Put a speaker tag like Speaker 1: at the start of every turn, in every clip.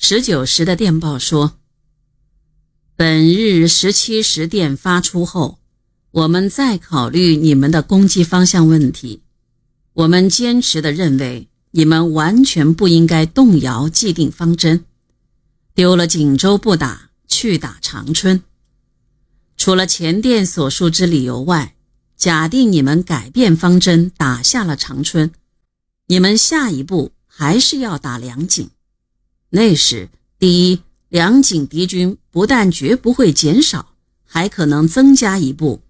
Speaker 1: 十九时的电报说：“本日十七时电发出后，我们再考虑你们的攻击方向问题。我们坚持的认为，你们完全不应该动摇既定方针，丢了锦州不打，去打长春。除了前电所述之理由外，假定你们改变方针，打下了长春，你们下一步还是要打两井。”那时，第一，两井敌军不但绝不会减少，还可能增加一步，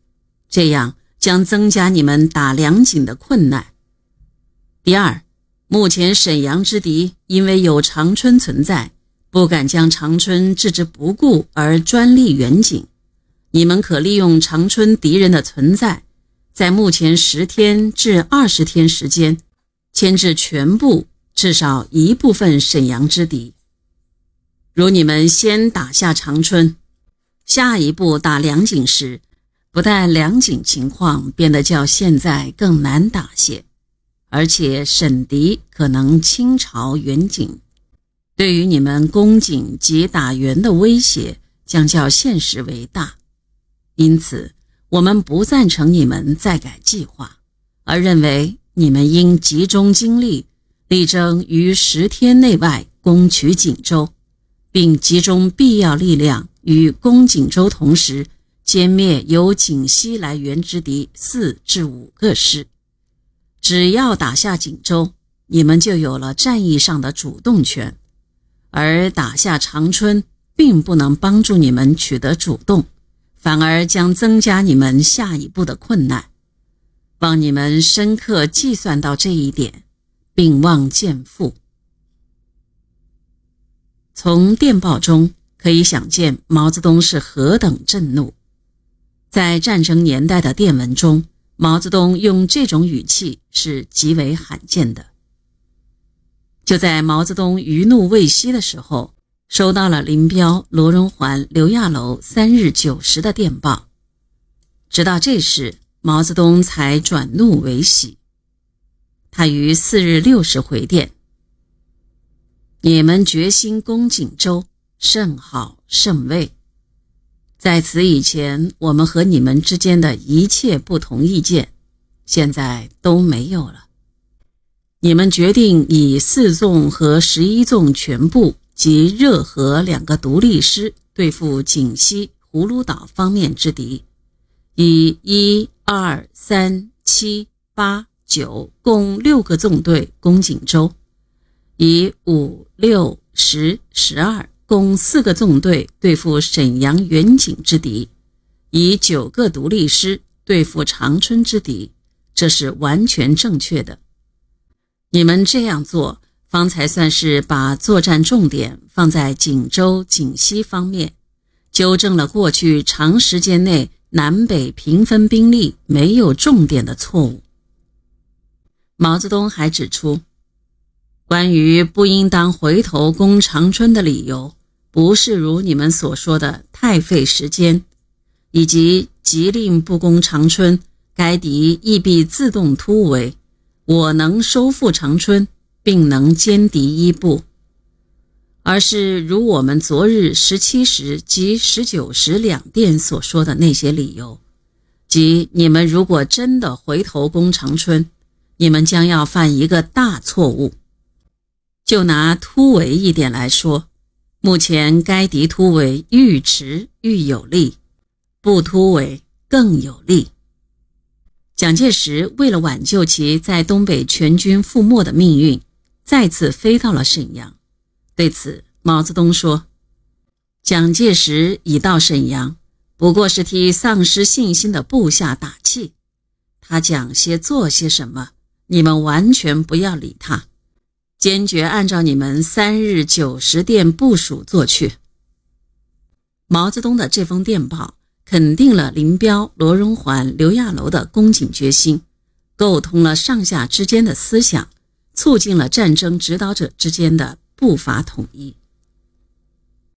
Speaker 1: 这样将增加你们打两井的困难。第二，目前沈阳之敌因为有长春存在，不敢将长春置之不顾而专立远景，你们可利用长春敌人的存在，在目前十天至二十天时间，牵制全部。至少一部分沈阳之敌。如你们先打下长春，下一步打梁井时，不但梁井情况变得较现在更难打些，而且沈敌可能倾巢援井，对于你们攻井及打援的威胁将较现实为大。因此，我们不赞成你们再改计划，而认为你们应集中精力。力争于十天内外攻取锦州，并集中必要力量与攻锦州同时歼灭由锦西来援之敌四至五个师。只要打下锦州，你们就有了战役上的主动权；而打下长春，并不能帮助你们取得主动，反而将增加你们下一步的困难。望你们深刻计算到这一点。并望见父。从电报中可以想见，毛泽东是何等震怒。在战争年代的电文中，毛泽东用这种语气是极为罕见的。就在毛泽东余怒未息的时候，收到了林彪、罗荣桓、刘亚楼三日九时的电报，直到这时，毛泽东才转怒为喜。他于四日六时回电：“你们决心攻锦州，甚好甚慰。在此以前，我们和你们之间的一切不同意见，现在都没有了。你们决定以四纵和十一纵全部及热河两个独立师对付锦西、葫芦岛方面之敌，以一二三七八。”九共六个纵队攻锦州，以五六十十二共四个纵队对付沈阳远景之敌，以九个独立师对付长春之敌，这是完全正确的。你们这样做，方才算是把作战重点放在锦州、锦西方面，纠正了过去长时间内南北平分兵力没有重点的错误。毛泽东还指出，关于不应当回头攻长春的理由，不是如你们所说的太费时间，以及急令不攻长春，该敌亦必自动突围，我能收复长春，并能歼敌一部，而是如我们昨日十七时及十九时两电所说的那些理由，即你们如果真的回头攻长春，你们将要犯一个大错误。就拿突围一点来说，目前该敌突围愈迟愈有利，不突围更有利。蒋介石为了挽救其在东北全军覆没的命运，再次飞到了沈阳。对此，毛泽东说：“蒋介石已到沈阳，不过是替丧失信心的部下打气。他讲些做些什么？”你们完全不要理他，坚决按照你们三日九十电部署做去。毛泽东的这封电报肯定了林彪、罗荣桓、刘亚楼的攻锦决心，沟通了上下之间的思想，促进了战争指导者之间的步伐统一。